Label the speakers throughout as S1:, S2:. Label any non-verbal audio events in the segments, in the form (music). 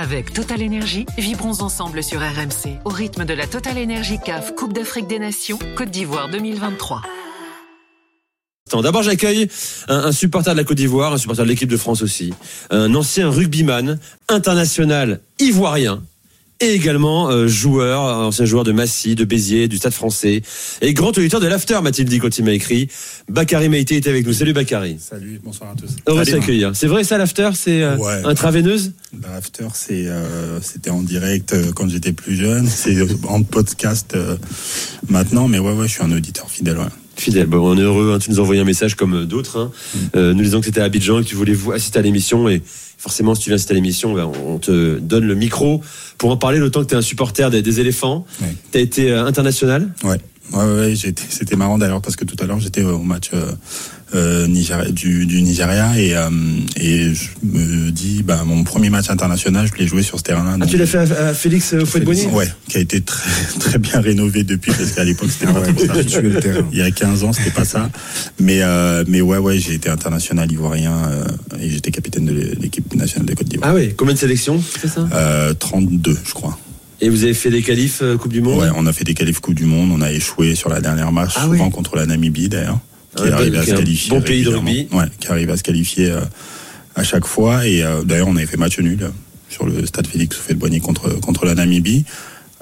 S1: Avec Total Energy, vibrons ensemble sur RMC au rythme de la Total Energy CAF Coupe d'Afrique des Nations Côte d'Ivoire 2023.
S2: D'abord, j'accueille un, supporter de la Côte d'Ivoire, un supporter de l'équipe de France aussi, un ancien rugbyman international ivoirien et également euh, joueur, ancien joueur de Massy, de Béziers, du Stade français, et grand auditeur de l'After, m'a-t-il dit quand il m'a écrit. Bakary Maïté est avec nous. Salut Bakary.
S3: Salut, bonsoir à tous.
S2: Heureux de t'accueillir. C'est vrai ça l'After, c'est euh,
S3: Ouais.
S2: intraveineuse
S3: L'after, c'est, euh, c'était en direct euh, quand j'étais plus jeune. C'est (laughs) en podcast euh, maintenant, mais ouais, ouais, je suis un auditeur fidèle. Ouais.
S2: Fidèle, bon, on est heureux, hein, tu nous as envoyé un message comme d'autres, hein, euh, nous disant que c'était à Abidjan et que tu voulais vous assister à l'émission et forcément si tu viens à l'émission, ben, on te donne le micro pour en parler le temps que tu es un supporter des, des éléphants.
S3: Ouais.
S2: Tu as été euh, international?
S3: Ouais, ouais, ouais, ouais, j'étais- c'était marrant d'ailleurs parce que tout à l'heure j'étais au match euh, euh, Nigeria- du, du Nigeria et, euh, et je me dis, bah, mon premier match international, je l'ai joué sur ce terrain-là.
S2: Ah, tu l'as fait à, à Félix euh, Houphouët-Boigny
S3: Ouais, qui a été très, (laughs) très bien rénové depuis parce qu'à l'époque c'était pas trop ça. Il y a 15 ans, c'était pas ça. Mais euh, mais ouais ouais, j'ai été international ivoirien euh, et j'étais capitaine de l'é- l'équipe nationale de Côte d'Ivoire.
S2: Ah oui, combien de sélections c'est ça?
S3: Euh, 32, je crois.
S2: Et vous avez fait des qualifs euh, Coupe du Monde
S3: Ouais, on a fait des qualifs Coupe du Monde, on a échoué sur la dernière marche,
S2: Ah
S3: souvent
S2: oui.
S3: contre la Namibie d'ailleurs, qui
S2: Ouais,
S3: arrive à
S2: qui
S3: se qualifier.
S2: bon pays de rugby.
S3: Ouais, qui arrive à se qualifier euh, à chaque fois. Et euh, d'ailleurs, on avait fait match nul sur le stade Félix Houphouët-Boigny contre contre la Namibie.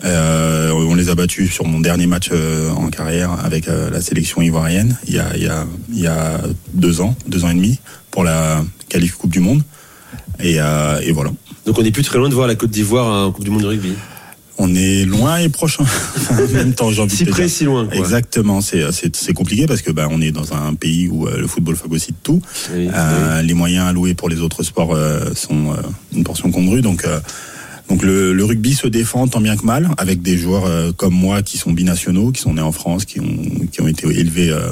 S3: Euh, on les a battus sur mon dernier match euh, en carrière avec euh, la sélection ivoirienne il y a il y a il y a deux ans, deux ans et demi pour la qualif Coupe du Monde. Et, et voilà.
S2: Donc on est plus très loin de voir la Côte d'Ivoire en Coupe du Monde de rugby.
S3: On est loin et proche (laughs) en même temps, j'ai envie
S2: Si près, si loin. Quoi.
S3: Exactement, c'est c'est compliqué parce que bah, on est dans un pays où euh, le football phagocyte tout.
S2: Oui,
S3: Euh, Les moyens alloués pour les autres sports euh, sont euh, une portion congrue, donc. euh, donc le, le rugby se défend tant bien que mal avec des joueurs euh, comme moi qui sont binationaux, qui sont nés en France, qui ont qui ont été élevés euh,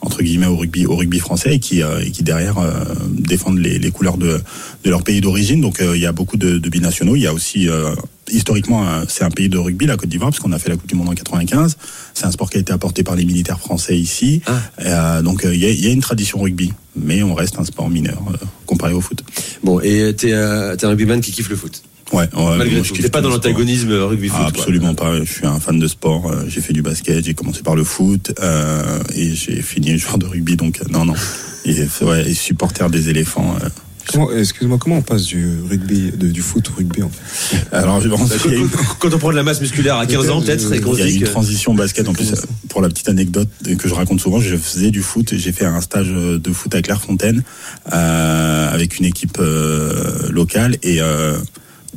S3: entre guillemets au rugby au rugby français et qui euh, et qui derrière euh, défendent les, les couleurs de de leur pays d'origine. Donc euh, il y a beaucoup de, de binationaux. Il y a aussi euh, historiquement euh, c'est un pays de rugby la Côte d'Ivoire parce qu'on a fait la Coupe du Monde en 95. C'est un sport qui a été apporté par les militaires français ici.
S2: Ah.
S3: Euh, donc euh, il y, a, il y a une tradition rugby, mais on reste un sport mineur euh, comparé au foot.
S2: Bon, et t'es euh, un rugbyman qui kiffe le foot?
S3: Ouais, ouais,
S2: Malgré tout. T'es pas dans l'antagonisme rugby-foot.
S3: Ah, absolument pas. Je suis un fan de sport. J'ai fait du basket. J'ai commencé par le foot et j'ai fini joueur de rugby. Donc non, non. Et, ouais, et supporter des éléphants. Euh.
S4: Comment- Excuse-moi, comment on passe du rugby, de- du foot au rugby en fait
S3: Alors, je pense
S2: Bah,
S3: qu'il y a eu- (laughs)
S2: quand, quand on prend de la masse musculaire à 15 ans, peut-être, et qu'on
S3: il y a une transition basket. En plus, euh, pour la petite anecdote que je raconte souvent, je faisais du foot. J'ai fait un stage de foot à Clairefontaine euh, avec une équipe euh, locale et euh,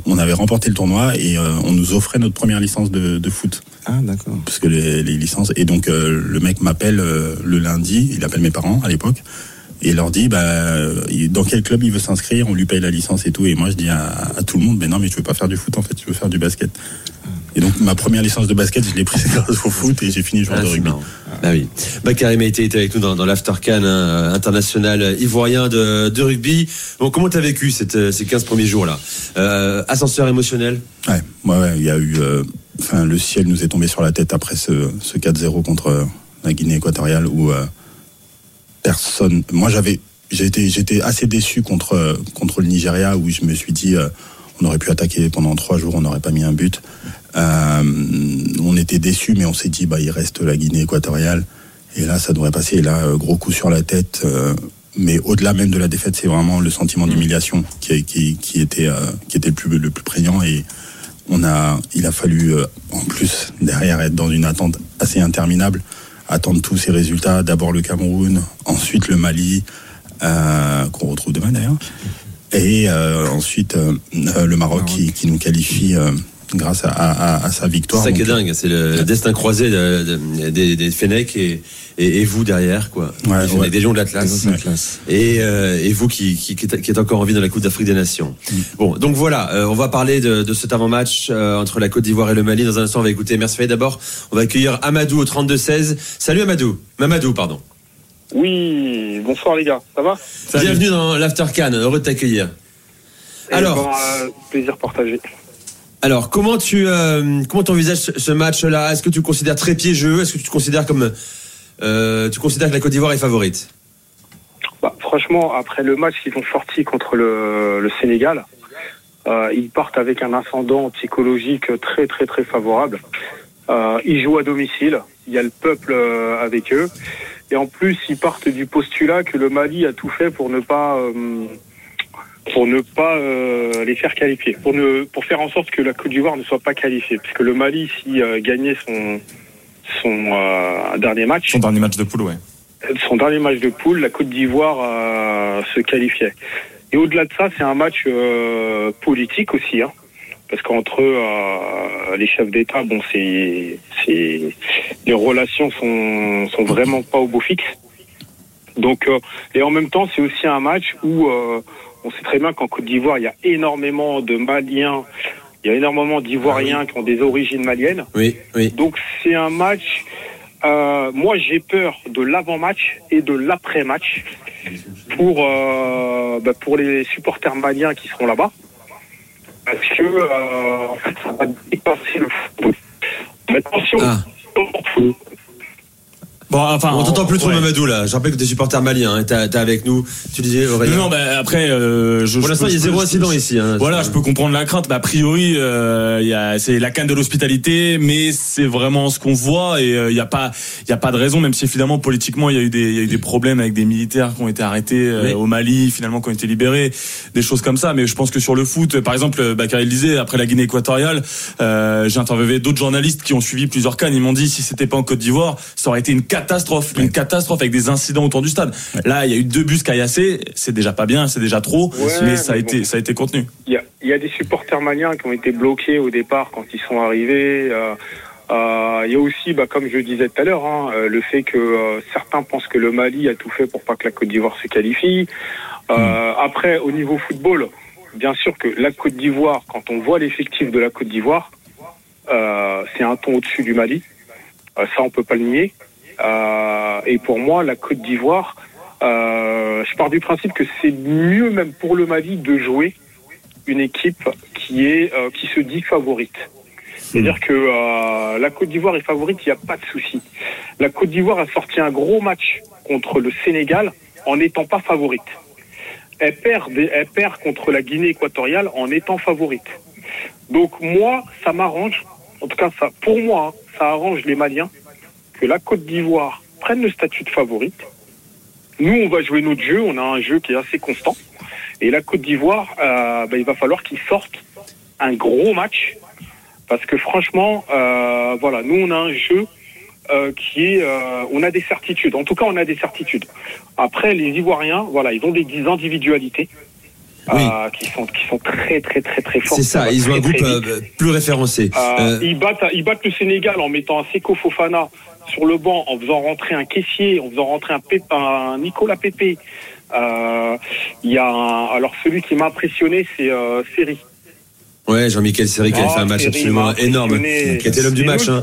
S3: on avait remporté le tournoi et euh, on nous offrait notre première licence de, de foot.
S4: Ah, d'accord.
S3: parce que les, les licences et donc euh, le mec m'appelle euh, le lundi, il appelle mes parents à l'époque et leur dit bah dans quel club il veut s'inscrire, on lui paye la licence et tout et moi je dis à, à tout le monde mais non mais je veux pas faire du foot en fait, je veux faire du basket. Et donc ma première licence de basket, je l'ai prise (laughs) grâce au foot et j'ai fini joueur
S2: Ah,
S3: de rugby.
S2: marrant. Bah oui. Bakary Maïté était avec nous dans, dans l'After Can hein, international ivoirien de, de rugby. Bon, comment t'as vécu cette, euh, ces 15 premiers jours-là? Euh, Ascenseur émotionnel?
S3: Ouais, ouais, ouais, il y a eu euh, enfin le ciel nous est tombé sur la tête après ce, ce 4-0 contre euh, la Guinée équatoriale où personne. Moi j'avais j'étais j'étais assez déçu contre contre le Nigeria où je me suis dit euh, on aurait pu attaquer pendant trois jours on n'aurait pas mis un but. Euh, on était déçu mais on s'est dit bah il reste la Guinée équatoriale. Et là ça devrait passer. Et là euh, gros coup sur la tête euh, mais au-delà même de la défaite c'est vraiment le sentiment d'humiliation qui, qui, qui était euh, qui était le plus le plus prégnant. Et on a, il a fallu euh, en plus derrière être dans une attente assez interminable, attendre tous ces résultats. D'abord le Cameroun, ensuite le Mali, euh, qu'on retrouve demain d'ailleurs, et euh, ensuite euh, le Maroc qui, qui nous qualifie grâce à, à- à sa victoire.
S2: C'est ça qui est dingue, c'est le destin croisé de- de- des, des Fennecs et, et, et vous derrière, quoi.
S3: Ouais,
S2: les, Fennecs,
S3: ouais.
S2: des Lions de l'Atlas. Et, euh, et vous qui, qui, qui êtes qui êtes encore en vie dans la Coupe d'Afrique des Nations. Bon, donc voilà, euh, on va parler de, de cet avant-match euh, entre la Côte d'Ivoire et le Mali. Dans un instant, on va écouter Mercedes d'abord. On va accueillir Amadou au 32-16. Salut Amadou. Mamadou, pardon.
S5: Oui, bonsoir les gars, ça va?
S2: Bienvenue dans l'After Can. Heureux de t'accueillir.
S5: Eh
S2: Alors.
S5: ben, euh, plaisir partagé.
S2: Alors, comment tu euh, comment envisages ce, match-là? Est-ce que tu le considères très piégeux? Est-ce que tu considères comme euh, tu considères que la Côte d'Ivoire est favorite?
S5: Bah, franchement, après le match qu'ils ont sorti contre le, le Sénégal, Euh, ils partent avec un ascendant psychologique très très très favorable. Euh, ils jouent à domicile. Il y a le peuple euh, avec eux. Et en plus, ils partent du postulat que le Mali a tout fait pour ne pas euh, pour ne pas euh, les faire qualifier, pour ne pour faire en sorte que la Côte d'Ivoire ne soit pas qualifiée, puisque le Mali, s'il euh, gagnait son son euh, dernier match,
S6: Son dernier match de poule, ouais.
S5: son dernier match de poule, la Côte d'Ivoire euh, se qualifiait. Et au-delà de ça, c'est un match euh, politique aussi, hein, parce qu'entre euh, les chefs d'État, bon, c'est, c'est, les relations sont, sont vraiment pas au beau fixe. Donc, euh, et en même temps, c'est aussi un match où euh, on sait très bien qu'en Côte d'Ivoire, il y a énormément de Maliens, il y a énormément d'Ivoiriens qui ont des origines maliennes.
S2: Oui, oui.
S5: Donc c'est un match. euh, moi, j'ai peur de l'avant-match et de l'après-match pour euh, bah, pour les supporters maliens qui seront là-bas, parce que euh, en fait, ça va dépasser le football. Attention.
S2: Ah.
S6: Bon, enfin,
S2: On t'entend plus trop,
S6: ouais.
S2: Mamadou, là. Je rappelle que t'es supporter malien, hein. t'es avec nous. Tu disais, Aurélien.
S6: Non, non, bah, après, euh, je,
S2: Pour l'instant, il y a zéro incident ici. Hein.
S6: Voilà, je peux comprendre la crainte. Mais a priori, euh, il c'est la canne de l'hospitalité, mais c'est vraiment ce qu'on voit et euh, il n'y a pas, il y a pas de raison, même si finalement politiquement il y a eu des, il y a eu des problèmes avec des militaires qui ont été arrêtés euh,
S2: Oui.
S6: au Mali, finalement qui ont été libérés, des choses comme ça. Mais je pense que sur le foot, par exemple, Bakary le disait, après la Guinée équatoriale, euh, j'ai interviewé d'autres journalistes qui ont suivi plusieurs cannes. Ils m'ont dit si c'était pas en Côte d'Ivoire, ça aurait été une catastrophe, une catastrophe avec des incidents autour du stade. Là, il y a eu deux bus caillassés, c'est déjà pas bien, c'est déjà trop,
S5: Ouais,
S6: mais ça a
S5: mais
S6: été, ça a été contenu.
S5: Il y a, il y a des supporters maliens qui ont été bloqués au départ quand ils sont arrivés. euh, euh, il y a aussi, bah, comme je le disais tout à l'heure, hein, euh, le fait que euh, certains pensent que le Mali a tout fait pour pas que la Côte d'Ivoire se qualifie. Euh, Après, au niveau football, bien sûr que la Côte d'Ivoire, quand on voit l'effectif de la Côte d'Ivoire, euh, c'est un ton au-dessus du Mali. Euh, ça, on peut pas le nier. Euh, et pour moi, la Côte d'Ivoire, euh, je pars du principe que c'est mieux même pour le Mali de jouer une équipe qui est euh, qui se dit favorite. C'est-à-dire que euh, la Côte d'Ivoire est favorite, il n'y a pas de souci. La Côte d'Ivoire a sorti un gros match contre le Sénégal en n'étant pas favorite. Elle perd, des- elle perd contre la Guinée équatoriale en étant favorite. Donc moi, ça m'arrange. En tout cas, ça, pour moi, hein, ça arrange les Maliens que la Côte d'Ivoire prenne le statut de favorite. Nous, on va jouer notre jeu. On a un jeu qui est assez constant. Et la Côte d'Ivoire, euh, bah, il va falloir qu'ils sortent un gros match. Parce que franchement, euh, voilà, nous, on a un jeu euh, qui est... on a des certitudes. En tout cas, on a des certitudes. Après, les Ivoiriens, voilà, ils ont des, des individualités. euh, qui sont qui sont très très très très fortes.
S2: C'est ça, ils ont un groupe euh, plus référencé.
S5: Euh, ils, battent, ils battent le Sénégal en mettant un Seko Fofana sur le banc, en faisant rentrer un caissier, en faisant rentrer un, Pep- un Nicolas Pépé. Euh, Il y a un- alors celui qui m'a impressionné, c'est euh, Seri.
S2: ouais, Jean-Michel Seri qui a
S5: Ah,
S2: fait un match
S5: Seri
S2: absolument énorme, qui était l'homme du match. Hein.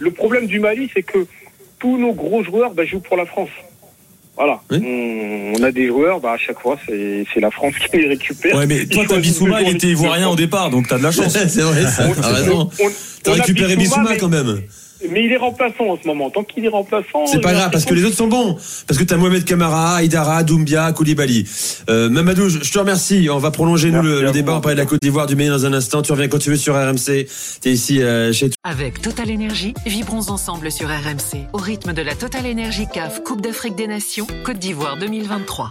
S5: le, le problème du Mali, c'est que tous nos gros joueurs bah, jouent pour la France. Voilà.
S2: Oui.
S5: On, on a des joueurs, bah, à chaque fois, c'est la France (laughs) qui les récupère.
S6: Ouais, mais toi, ta
S5: choisissent
S6: Bissouma, il était ivoirien au départ, donc t'as de la (laughs) chance.
S2: c'est vrai, ça,
S5: On-
S2: t'as raison.
S5: on-
S2: T'as récupéré
S5: Bissouma,
S2: Bissouma
S5: mais-
S2: quand même.
S5: Mais il est remplaçant en ce moment. Tant qu'il est remplaçant.
S2: C'est pas grave parce que les autres sont bons. Parce que t'as Mohamed Kamara, Aïdara, Doumbia, Koulibaly. Euh, Mamadou, je je te remercie. On va prolonger nous le, débat. On va parler de la Côte d'Ivoire, du Mali dans un instant. Tu reviens quand tu veux sur RMC. T'es ici euh, chez toi.
S1: Avec Total Énergie, vibrons ensemble sur RMC au rythme de la Total Énergie CAF Coupe d'Afrique des Nations Côte d'Ivoire 2023.